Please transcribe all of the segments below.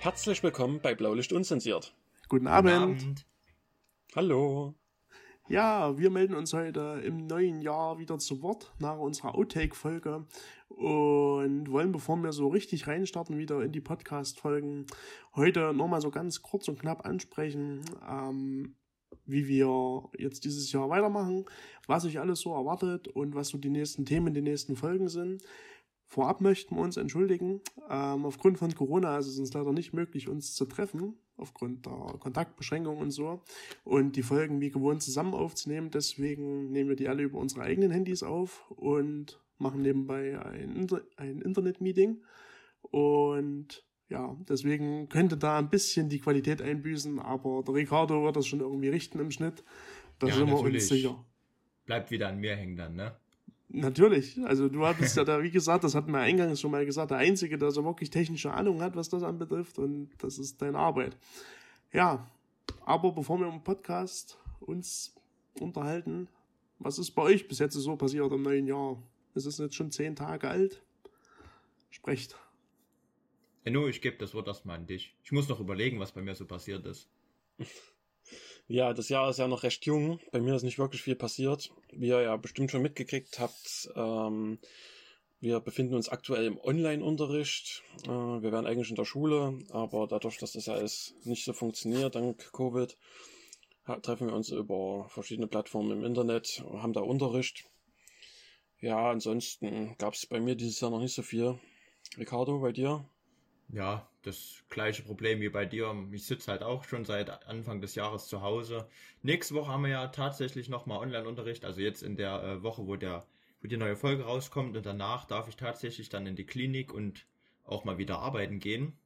Herzlich willkommen bei Blaulicht Unzensiert. Guten Abend. Guten Abend. Hallo. Ja, wir melden uns heute im neuen Jahr wieder zu Wort nach unserer Outtake-Folge und wollen, bevor wir so richtig reinstarten, wieder in die Podcast-Folgen, heute nochmal so ganz kurz und knapp ansprechen, ähm, wie wir jetzt dieses Jahr weitermachen, was sich alles so erwartet und was so die nächsten Themen, die nächsten Folgen sind. Vorab möchten wir uns entschuldigen. Ähm, aufgrund von Corona ist es uns leider nicht möglich, uns zu treffen, aufgrund der Kontaktbeschränkungen und so. Und die Folgen wie gewohnt zusammen aufzunehmen. Deswegen nehmen wir die alle über unsere eigenen Handys auf und machen nebenbei ein, Inter ein Internet-Meeting. Und ja, deswegen könnte da ein bisschen die Qualität einbüßen, aber der Ricardo wird das schon irgendwie richten im Schnitt. Da ja, sind wir uns sicher. Bleibt wieder an mir hängen dann, ne? Natürlich. Also du hattest ja da, wie gesagt, das hatten wir eingangs schon mal gesagt, der Einzige, der so wirklich technische Ahnung hat, was das anbetrifft und das ist deine Arbeit. Ja, aber bevor wir im Podcast uns unterhalten, was ist bei euch bis jetzt so passiert im neuen Jahr? Es ist jetzt schon zehn Tage alt. Sprecht. Enno, ich gebe das Wort erstmal an dich. Ich muss noch überlegen, was bei mir so passiert ist. Ja, das Jahr ist ja noch recht jung. Bei mir ist nicht wirklich viel passiert. Wie ihr ja bestimmt schon mitgekriegt habt, ähm, wir befinden uns aktuell im Online-Unterricht. Äh, wir wären eigentlich in der Schule, aber dadurch, dass das ja alles nicht so funktioniert, dank Covid, treffen wir uns über verschiedene Plattformen im Internet, haben da Unterricht. Ja, ansonsten gab es bei mir dieses Jahr noch nicht so viel. Ricardo, bei dir? Ja, das gleiche Problem wie bei dir. Ich sitze halt auch schon seit Anfang des Jahres zu Hause. Nächste Woche haben wir ja tatsächlich nochmal Online-Unterricht. Also jetzt in der äh, Woche, wo, der, wo die neue Folge rauskommt. Und danach darf ich tatsächlich dann in die Klinik und auch mal wieder arbeiten gehen.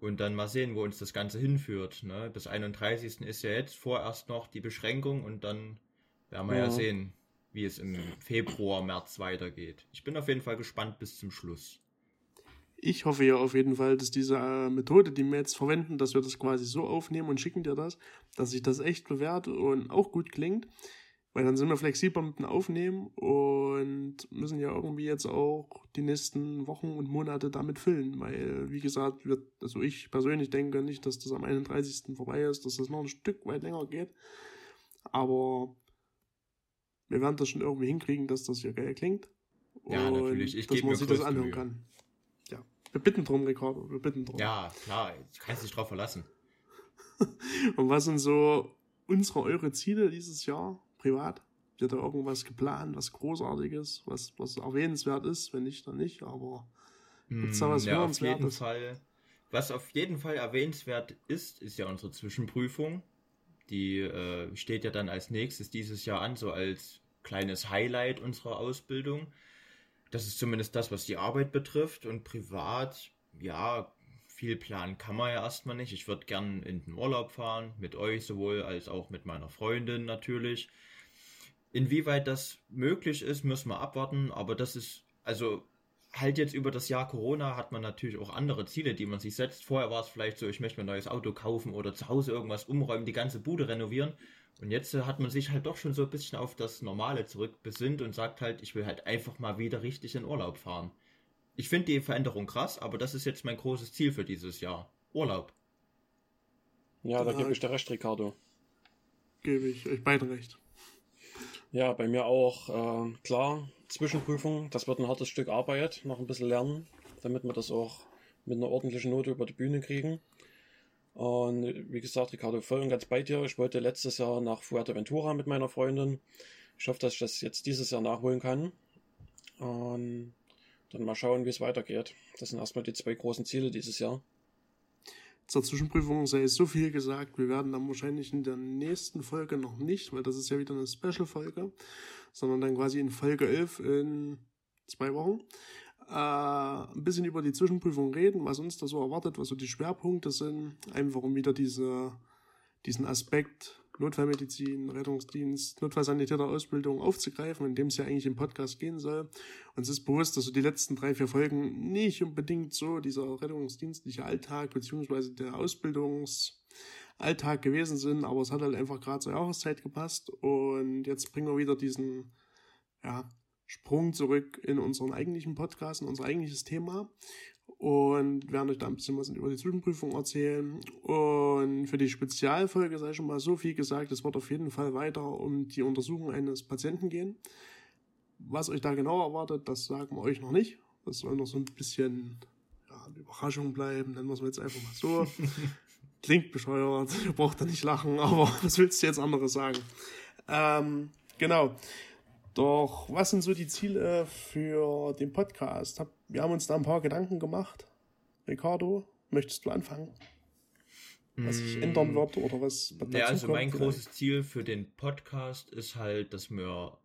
Und dann mal sehen, wo uns das Ganze hinführt. Ne? Bis 31. ist ja jetzt vorerst noch die Beschränkung und dann werden wir ja, ja sehen, wie es im Februar, März weitergeht. Ich bin auf jeden Fall gespannt bis zum Schluss ich hoffe ja auf jeden Fall, dass diese äh, Methode, die wir jetzt verwenden, dass wir das quasi so aufnehmen und schicken dir das, dass sich das echt bewährt und auch gut klingt. Weil dann sind wir flexibler mit dem Aufnehmen und müssen ja irgendwie jetzt auch die nächsten Wochen und Monate damit füllen. Weil, wie gesagt, wird, also ich persönlich denke nicht, dass das am 31. vorbei ist, dass das noch ein Stück weit länger geht. Aber wir werden das schon irgendwie hinkriegen, dass das hier geil klingt. Ja, natürlich. Ich dass man sich das anhören kann. Wir bitten drum, Ricardo, wir bitten drum. Ja, klar, du kannst dich drauf verlassen. Und was sind so unsere, eure Ziele dieses Jahr, privat? Ihr da irgendwas geplant, was Großartiges, was, was erwähnenswert ist? Wenn nicht, dann nicht, aber gibt's da was hm, ja, auf jeden Fall. Was auf jeden Fall erwähnenswert ist, ist ja unsere Zwischenprüfung. Die äh, steht ja dann als nächstes dieses Jahr an, so als kleines Highlight unserer Ausbildung. Das ist zumindest das, was die Arbeit betrifft. Und privat, ja, viel planen kann man ja erstmal nicht. Ich würde gern in den Urlaub fahren, mit euch sowohl als auch mit meiner Freundin natürlich. Inwieweit das möglich ist, müssen wir abwarten, aber das ist, also halt jetzt über das Jahr Corona hat man natürlich auch andere Ziele, die man sich setzt. Vorher war es vielleicht so, ich möchte mir ein neues Auto kaufen oder zu Hause irgendwas umräumen, die ganze Bude renovieren. Und jetzt äh, hat man sich halt doch schon so ein bisschen auf das Normale zurückbesinnt und sagt halt, ich will halt einfach mal wieder richtig in Urlaub fahren. Ich finde die Veränderung krass, aber das ist jetzt mein großes Ziel für dieses Jahr. Urlaub. Ja, da gebe ich dir recht, Ricardo. Gebe ich euch beide recht. Ja, bei mir auch, äh, klar, Zwischenprüfung, das wird ein hartes Stück Arbeit, noch ein bisschen lernen, damit wir das auch mit einer ordentlichen Note über die Bühne kriegen. Und wie gesagt, Ricardo, voll und ganz bei dir. Ich wollte letztes Jahr nach Fuerteventura mit meiner Freundin. Ich hoffe, dass ich das jetzt dieses Jahr nachholen kann. Und dann mal schauen, wie es weitergeht. Das sind erstmal die zwei großen Ziele dieses Jahr. Zur Zwischenprüfung sei so viel gesagt. Wir werden dann wahrscheinlich in der nächsten Folge noch nicht, weil das ist ja wieder eine Special-Folge, sondern dann quasi in Folge 11 in zwei Wochen äh, ein bisschen über die Zwischenprüfung reden, was uns da so erwartet, was so die Schwerpunkte sind, einfach um wieder diese, diesen Aspekt Notfallmedizin, Rettungsdienst, Notfallsanitäter Ausbildung aufzugreifen, in dem es ja eigentlich im Podcast gehen soll. Uns ist bewusst, dass so die letzten drei, vier Folgen nicht unbedingt so dieser rettungsdienstliche Alltag beziehungsweise der Ausbildungsalltag gewesen sind, aber es hat halt einfach gerade zur Jahreszeit gepasst und jetzt bringen wir wieder diesen, ja, Sprung zurück in unseren eigentlichen Podcast, in unser eigentliches Thema. und werden euch da ein bisschen was über die Zwischenprüfung erzählen. Und für die Spezialfolge sei schon mal so viel gesagt, es wird auf jeden Fall weiter um die Untersuchung eines Patienten gehen. Was euch da genau erwartet, das sagen wir euch noch nicht. Das soll noch so ein bisschen ja, eine Überraschung bleiben, nennen wir es jetzt einfach mal so. Klingt bescheuert, ihr braucht da nicht lachen, aber was willst du jetzt anderes sagen? Ähm, genau. Doch was sind so die Ziele für den Podcast? Wir haben uns da ein paar Gedanken gemacht. Ricardo, möchtest du anfangen? Was sich mm. ändern wird oder was dazu Ja, also mein vielleicht? großes Ziel für den Podcast ist halt, dass wir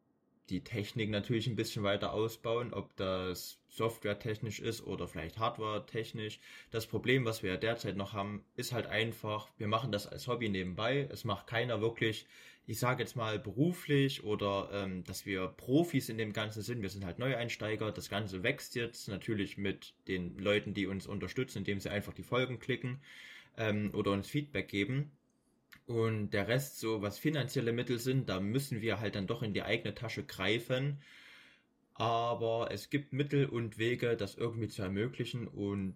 die Technik natürlich ein bisschen weiter ausbauen, ob das softwaretechnisch ist oder vielleicht hardwaretechnisch. Das Problem, was wir ja derzeit noch haben, ist halt einfach, wir machen das als Hobby nebenbei. Es macht keiner wirklich, ich sage jetzt mal beruflich oder ähm, dass wir Profis in dem Ganzen sind. Wir sind halt Neueinsteiger. Das Ganze wächst jetzt natürlich mit den Leuten, die uns unterstützen, indem sie einfach die Folgen klicken ähm, oder uns Feedback geben. Und der Rest, so was finanzielle Mittel sind, da müssen wir halt dann doch in die eigene Tasche greifen. Aber es gibt Mittel und Wege, das irgendwie zu ermöglichen. Und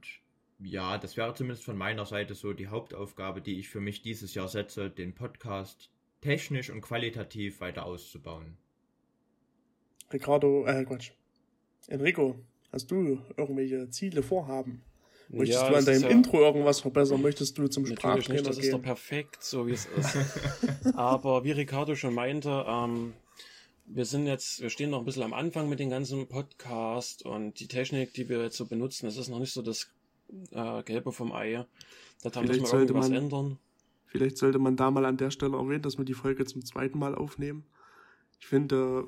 ja, das wäre zumindest von meiner Seite so die Hauptaufgabe, die ich für mich dieses Jahr setze, den Podcast technisch und qualitativ weiter auszubauen. Ricardo, äh, Quatsch. Enrico, hast du irgendwelche Ziele, Vorhaben? Möchtest ja, du an deinem ja, Intro irgendwas verbessern? Möchtest du zum Sprachtrainer nicht, das gehen? ist doch perfekt, so wie es ist. Aber wie Ricardo schon meinte, ähm, wir sind jetzt, wir stehen noch ein bisschen am Anfang mit dem ganzen Podcast und die Technik, die wir jetzt so benutzen, das ist noch nicht so das äh, Gelbe vom Ei. Da muss man irgendwas man, ändern. Vielleicht sollte man da mal an der Stelle erwähnen, dass wir die Folge zum zweiten Mal aufnehmen. Ich finde,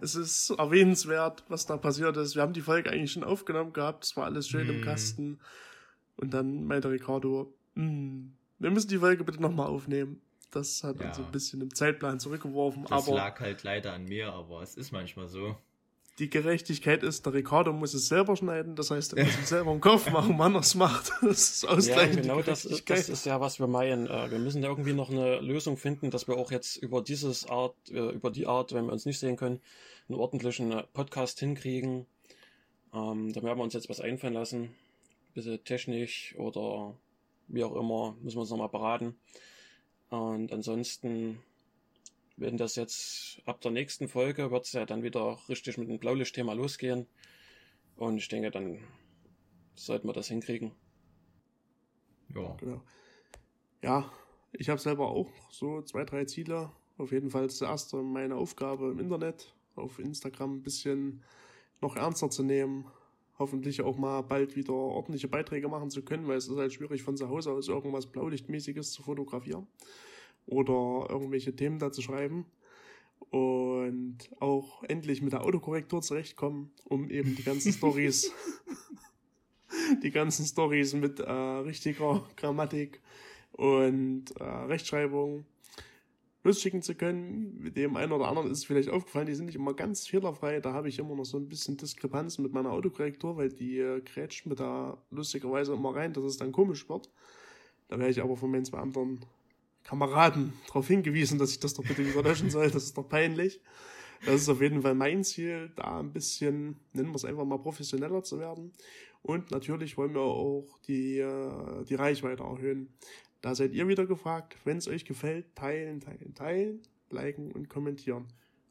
es ist erwähnenswert, was da passiert ist. Wir haben die Folge eigentlich schon aufgenommen gehabt, es war alles schön mm. im hm. Kasten. Und dann meinte Ricardo, mm, wir müssen die Folge bitte nochmal aufnehmen. Das hat ja. uns ein bisschen im Zeitplan zurückgeworfen. Das aber lag halt leider an mir, aber es ist manchmal so. Die Gerechtigkeit ist, der Ricardo muss es selber schneiden, das heißt, er muss es selber im Kopf machen, wann er es macht. Das ist ausgleichend. Ja, genau das ist, das ist ja, was wir meinen. Äh, wir müssen irgendwie noch eine Lösung finden, dass wir auch jetzt über dieses Art, äh, über die Art, wenn wir uns nicht sehen können, einen ordentlichen äh, Podcast hinkriegen. Ähm, da werden wir uns jetzt was einfallen lassen. Ein bisschen technisch oder wie auch immer, müssen wir uns nochmal beraten. Und ansonsten, wenn das jetzt ab der nächsten Folge wird es ja dann wieder richtig mit dem Blaulicht-Thema losgehen. Und ich denke, dann sollten wir das hinkriegen. Ja. Genau. Ja, ich habe selber auch so zwei, drei Ziele. Auf jeden Fall das erste meine Aufgabe im Internet, auf Instagram ein bisschen noch ernster zu nehmen. Hoffentlich auch mal bald wieder ordentliche Beiträge machen zu können, weil es ist halt schwierig von zu Hause aus irgendwas Blaulichtmäßiges zu fotografieren oder irgendwelche Themen da zu schreiben und auch endlich mit der Autokorrektur zurechtkommen, um eben die ganzen Stories, die ganzen Stories mit äh, richtiger Grammatik und äh, Rechtschreibung losschicken zu können. Mit dem einen oder anderen ist es vielleicht aufgefallen, die sind nicht immer ganz fehlerfrei. Da habe ich immer noch so ein bisschen Diskrepanz mit meiner Autokorrektur, weil die äh, grätscht mir da lustigerweise immer rein, dass es dann komisch wird. Da wäre ich aber von meinen zwei anderen Kameraden darauf hingewiesen, dass ich das doch bitte wieder löschen soll. Das ist doch peinlich. Das ist auf jeden Fall mein Ziel, da ein bisschen, nennen wir es einfach mal, professioneller zu werden. Und natürlich wollen wir auch die, äh, die Reichweite erhöhen. Da seid ihr wieder gefragt. Wenn es euch gefällt, teilen, teilen, teilen, liken und kommentieren.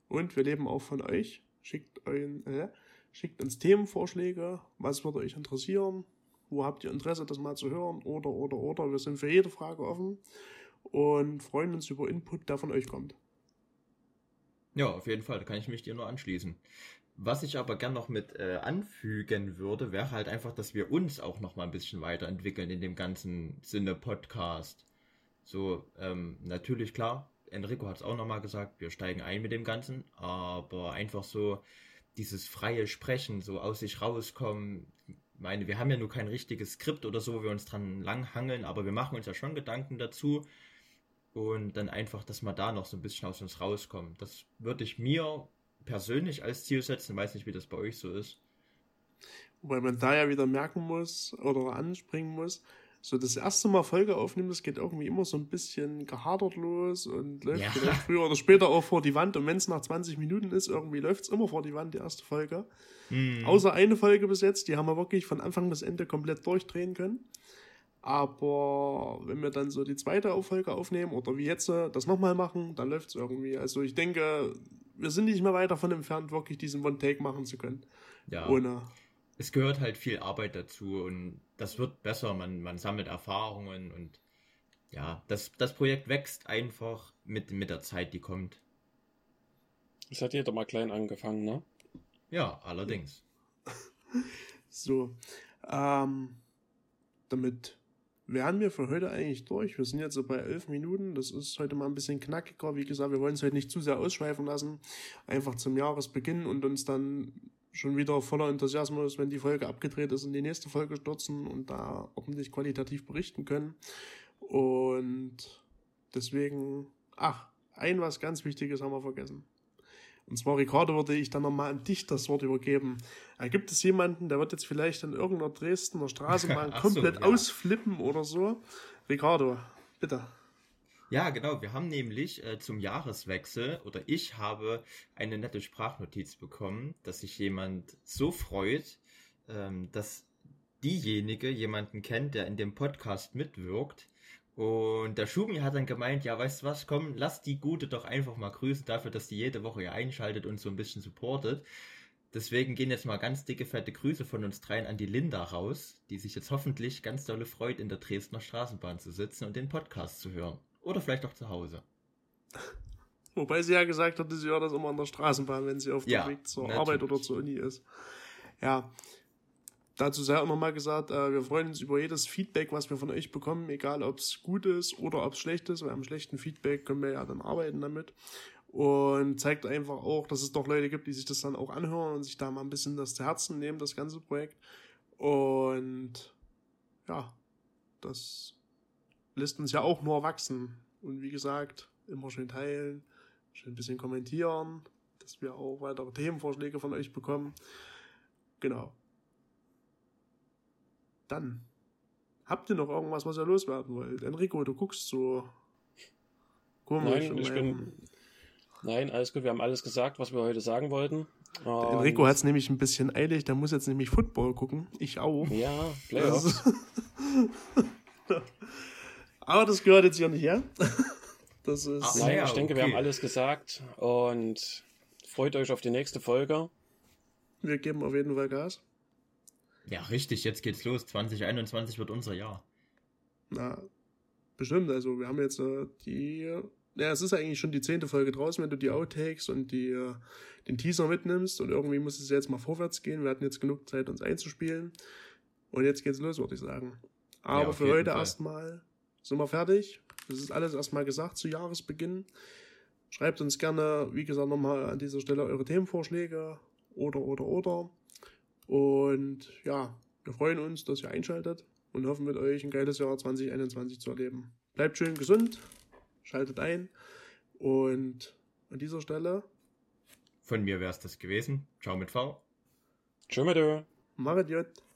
Und wir leben auch von euch. Schickt, euren, äh, schickt uns Themenvorschläge. Was würde euch interessieren? Wo habt ihr Interesse, das mal zu hören? Oder, oder, oder. Wir sind für jede Frage offen und freuen uns über Input, der von euch kommt. Ja, auf jeden Fall, da kann ich mich dir nur anschließen. Was ich aber gern noch mit äh, anfügen würde, wäre halt einfach, dass wir uns auch noch mal ein bisschen weiterentwickeln in dem ganzen Sinne Podcast. So, ähm, natürlich klar, Enrico hat es auch noch mal gesagt, wir steigen ein mit dem Ganzen, aber einfach so dieses freie Sprechen, so aus sich rauskommen. Ich meine, wir haben ja nur kein richtiges Skript oder so, wo wir uns dran langhangeln, aber wir machen uns ja schon Gedanken dazu und dann einfach, dass wir da noch so ein bisschen aus uns rauskommen. Das würde ich mir persönlich als Ziel setzen, weiß nicht, wie das bei euch so ist. Wobei man da ja wieder merken muss oder anspringen muss, so das erste Mal Folge aufnehmen, das geht irgendwie immer so ein bisschen gehadert los und läuft ja. vielleicht früher oder später auch vor die Wand. Und wenn es nach 20 Minuten ist, irgendwie läuft es immer vor die Wand, die erste Folge. Mhm. Außer eine Folge bis jetzt, die haben wir wirklich von Anfang bis Ende komplett durchdrehen können. Aber wenn wir dann so die zweite Folge aufnehmen oder wie jetzt das nochmal machen, dann läuft es irgendwie. Also ich denke, wir sind nicht mehr weit davon entfernt, wirklich diesen One-Take machen zu können. Ja. Ohne. Es gehört halt viel Arbeit dazu und das wird besser. Man, man sammelt Erfahrungen und ja, das, das Projekt wächst einfach mit, mit der Zeit, die kommt. Es hat jeder mal klein angefangen, ne? Ja, allerdings. so, ähm, damit wären wir für heute eigentlich durch. Wir sind jetzt so bei elf Minuten. Das ist heute mal ein bisschen knackiger. Wie gesagt, wir wollen es heute nicht zu sehr ausschweifen lassen. Einfach zum Jahresbeginn und uns dann schon wieder voller Enthusiasmus, wenn die Folge abgedreht ist, in die nächste Folge stürzen und da ordentlich qualitativ berichten können. Und deswegen, ach, ein was ganz Wichtiges haben wir vergessen. Und zwar, Ricardo, würde ich dann nochmal an dich das Wort übergeben. Äh, gibt es jemanden, der wird jetzt vielleicht in irgendeiner Dresdner Straßenbahn komplett so, ja. ausflippen oder so? Ricardo, bitte. Ja, genau. Wir haben nämlich äh, zum Jahreswechsel oder ich habe eine nette Sprachnotiz bekommen, dass sich jemand so freut, ähm, dass diejenige jemanden kennt, der in dem Podcast mitwirkt, und der Schumi hat dann gemeint, ja, weißt du was, komm, lass die Gute doch einfach mal grüßen dafür, dass die jede Woche hier einschaltet und so ein bisschen supportet. Deswegen gehen jetzt mal ganz dicke, fette Grüße von uns dreien an die Linda raus, die sich jetzt hoffentlich ganz dolle freut, in der Dresdner Straßenbahn zu sitzen und den Podcast zu hören. Oder vielleicht auch zu Hause. Wobei sie ja gesagt hat, sie hört das immer an der Straßenbahn, wenn sie auf dem ja, Weg zur natürlich. Arbeit oder zur Uni ist. Ja, dazu sei auch nochmal gesagt, äh, wir freuen uns über jedes Feedback, was wir von euch bekommen, egal ob es gut ist oder ob es schlecht ist, weil am schlechten Feedback können wir ja dann arbeiten damit. Und zeigt einfach auch, dass es doch Leute gibt, die sich das dann auch anhören und sich da mal ein bisschen das zu Herzen nehmen, das ganze Projekt. Und ja, das lässt uns ja auch nur wachsen. Und wie gesagt, immer schön teilen, schön ein bisschen kommentieren, dass wir auch weitere Themenvorschläge von euch bekommen. Genau. Dann habt ihr noch irgendwas, was ihr loswerden wollt? Enrico, du guckst so komisch. Nein, ich bin, nein, alles gut. Wir haben alles gesagt, was wir heute sagen wollten. Und Enrico hat es nämlich ein bisschen eilig. Der muss jetzt nämlich Football gucken. Ich auch. Ja, Playoffs. Aber das gehört jetzt hier nicht her. Das ist. Ach, nein, ich denke, okay. wir haben alles gesagt und freut euch auf die nächste Folge. Wir geben auf jeden Fall Gas. Ja, richtig, jetzt geht's los. 2021 wird unser Jahr. Na, bestimmt. Also, wir haben jetzt äh, die. Ja, es ist eigentlich schon die zehnte Folge draußen, wenn du die Outtakes und die, äh, den Teaser mitnimmst. Und irgendwie muss es jetzt mal vorwärts gehen. Wir hatten jetzt genug Zeit, uns einzuspielen. Und jetzt geht's los, würde ich sagen. Aber ja, für heute erstmal sind wir fertig. Das ist alles erstmal gesagt zu Jahresbeginn. Schreibt uns gerne, wie gesagt, nochmal an dieser Stelle eure Themenvorschläge oder, oder, oder. Und ja, wir freuen uns, dass ihr einschaltet und hoffen mit euch ein geiles Jahr 2021 zu erleben. Bleibt schön gesund, schaltet ein und an dieser Stelle. Von mir wäre es das gewesen. Ciao mit V. Tschö mit Machet gut.